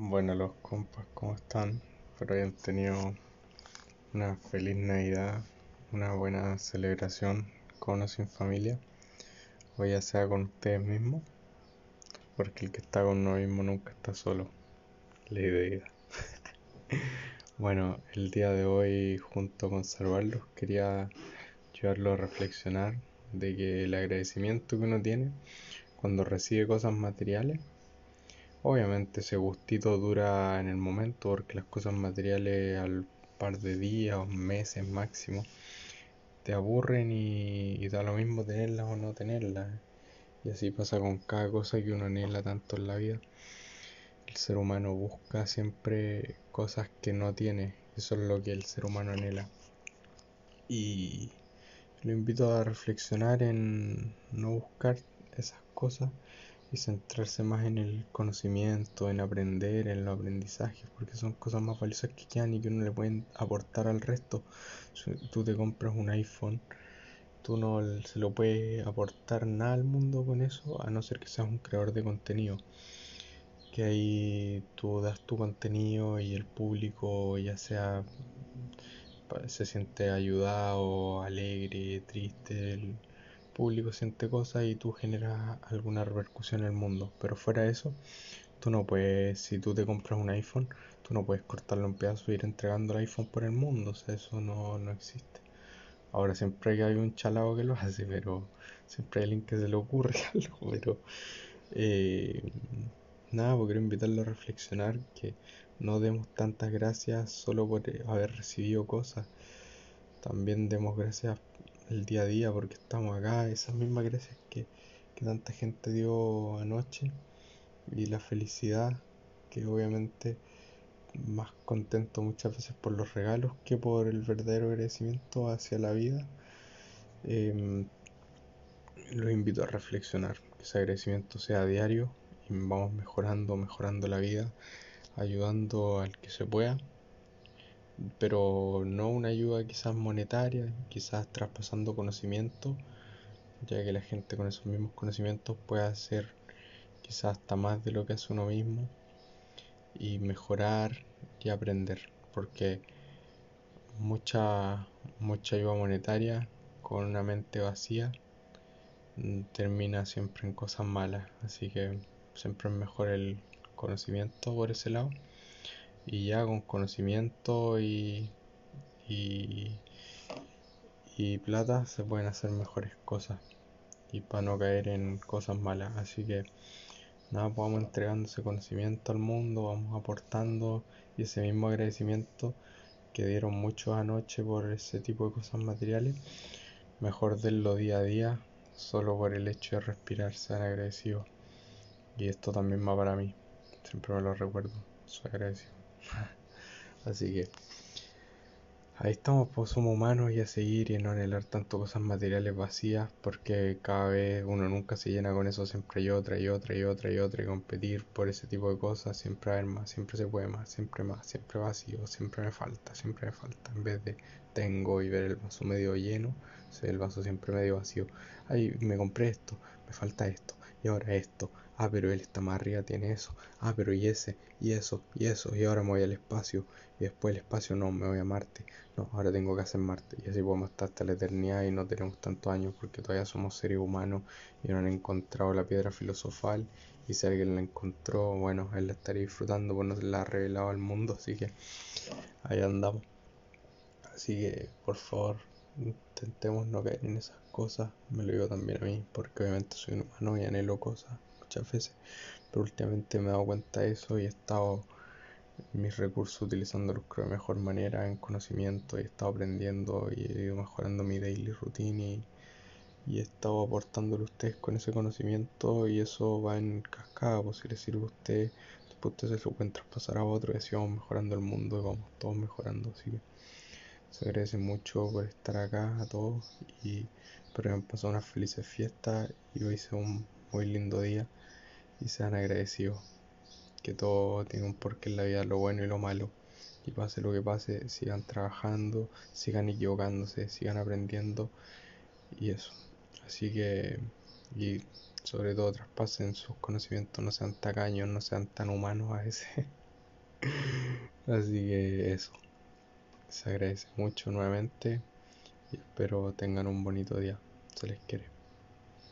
Bueno, los compas, ¿cómo están? Espero hayan tenido una feliz Navidad, una buena celebración con o sin familia, o ya sea con ustedes mismos, porque el que está con uno mismo nunca está solo. Ley de vida. bueno, el día de hoy, junto con Salvarlos, quería llevarlo a reflexionar de que el agradecimiento que uno tiene cuando recibe cosas materiales Obviamente ese gustito dura en el momento porque las cosas materiales al par de días o meses máximo te aburren y, da lo mismo tenerlas o no tenerlas. Y así pasa con cada cosa que uno anhela tanto en la vida. El ser humano busca siempre cosas que no tiene. Eso es lo que el ser humano anhela. Y lo invito a reflexionar en no buscar esas cosas y centrarse más en el conocimiento, en aprender, en los aprendizajes, porque son cosas más valiosas que quedan y que uno le pueden aportar al resto. Si tú te compras un iPhone, tú no se lo puedes aportar nada al mundo con eso, a no ser que seas un creador de contenido. Que ahí tú das tu contenido y el público ya sea se siente ayudado, alegre, triste, público siente cosas y tú generas alguna repercusión en el mundo. Pero fuera de eso, tú no puedes, si tú te compras un iPhone, tú no puedes cortarlo en pedazos e ir entregando el iPhone por el mundo. O sea, eso no, no existe. Ahora siempre hay un chalado que lo hace, pero siempre hay alguien que se le ocurre algo. Pero eh, nada, porque quiero invitarlo a reflexionar que no demos tantas gracias solo por haber recibido cosas. También demos gracias el día a día porque estamos acá, esas mismas gracias que, que tanta gente dio anoche y la felicidad que obviamente más contento muchas veces por los regalos que por el verdadero agradecimiento hacia la vida. Eh, los invito a reflexionar, que ese agradecimiento sea diario y vamos mejorando, mejorando la vida, ayudando al que se pueda pero no una ayuda quizás monetaria, quizás traspasando conocimiento, ya que la gente con esos mismos conocimientos puede hacer quizás hasta más de lo que hace uno mismo y mejorar y aprender, porque mucha, mucha ayuda monetaria con una mente vacía mm, termina siempre en cosas malas, así que siempre es mejor el conocimiento por ese lado y ya con conocimiento y, y, plata se pueden hacer mejores cosas y para no caer en cosas malas. Así que nada, pues vamos entregando ese conocimiento al mundo, vamos aportando y ese mismo agradecimiento que dieron muchos anoche por ese tipo de cosas materiales, mejor denlo día a día, solo por el hecho de respirar, sean agradecidos. Y esto también va para mí, siempre me lo recuerdo, soy agradecido. Así que ahí estamos, pues somos humanos y a seguir y no anhelar tanto cosas materiales vacías porque cada vez uno nunca se llena con eso, siempre hay otra y otra y otra y otra y competir por ese tipo de cosas, siempre hay más, siempre se puede más, siempre más, siempre vacío, siempre me falta, siempre me falta, en vez de tengo y ver el vaso medio lleno, el vaso siempre medio vacío, ay, me compré esto, me falta esto y ahora esto, ah, pero él está más arriba, tiene eso, ah, pero y ese, y eso, y eso, y ahora me voy al espacio, y después el espacio no, me voy a Marte, no, ahora tengo que hacer Marte, y así podemos estar hasta la eternidad y no tenemos tantos años porque todavía somos seres humanos y no han encontrado la piedra filosofal, y si alguien la encontró, bueno, él la estaría disfrutando, pues no se la ha revelado al mundo, así que ahí andamos. Así que, por favor, intentemos no caer en esas cosas, me lo digo también a mí, porque obviamente soy un humano y anhelo cosas muchas veces, pero últimamente me he dado cuenta de eso y he estado mis recursos utilizándolos creo de mejor manera en conocimiento y he estado aprendiendo y he ido mejorando mi daily routine y, he estado aportándole a ustedes con ese conocimiento y eso va en cascada, pues si les sirve a ustedes, después se lo pueden traspasar a otro y así vamos mejorando el mundo y vamos todos mejorando, así se agradece mucho por estar acá a todos y espero que han pasado unas felices fiestas y hoy sea un muy lindo día y sean agradecidos. Que todo tiene un porqué en la vida, lo bueno y lo malo. Y pase lo que pase, sigan trabajando, sigan equivocándose, sigan aprendiendo y eso. Así que, y sobre todo traspasen sus conocimientos, no sean tacaños, no sean tan humanos a veces. Así que eso. Se agradece mucho nuevamente y espero tengan un bonito día. Se les quiere.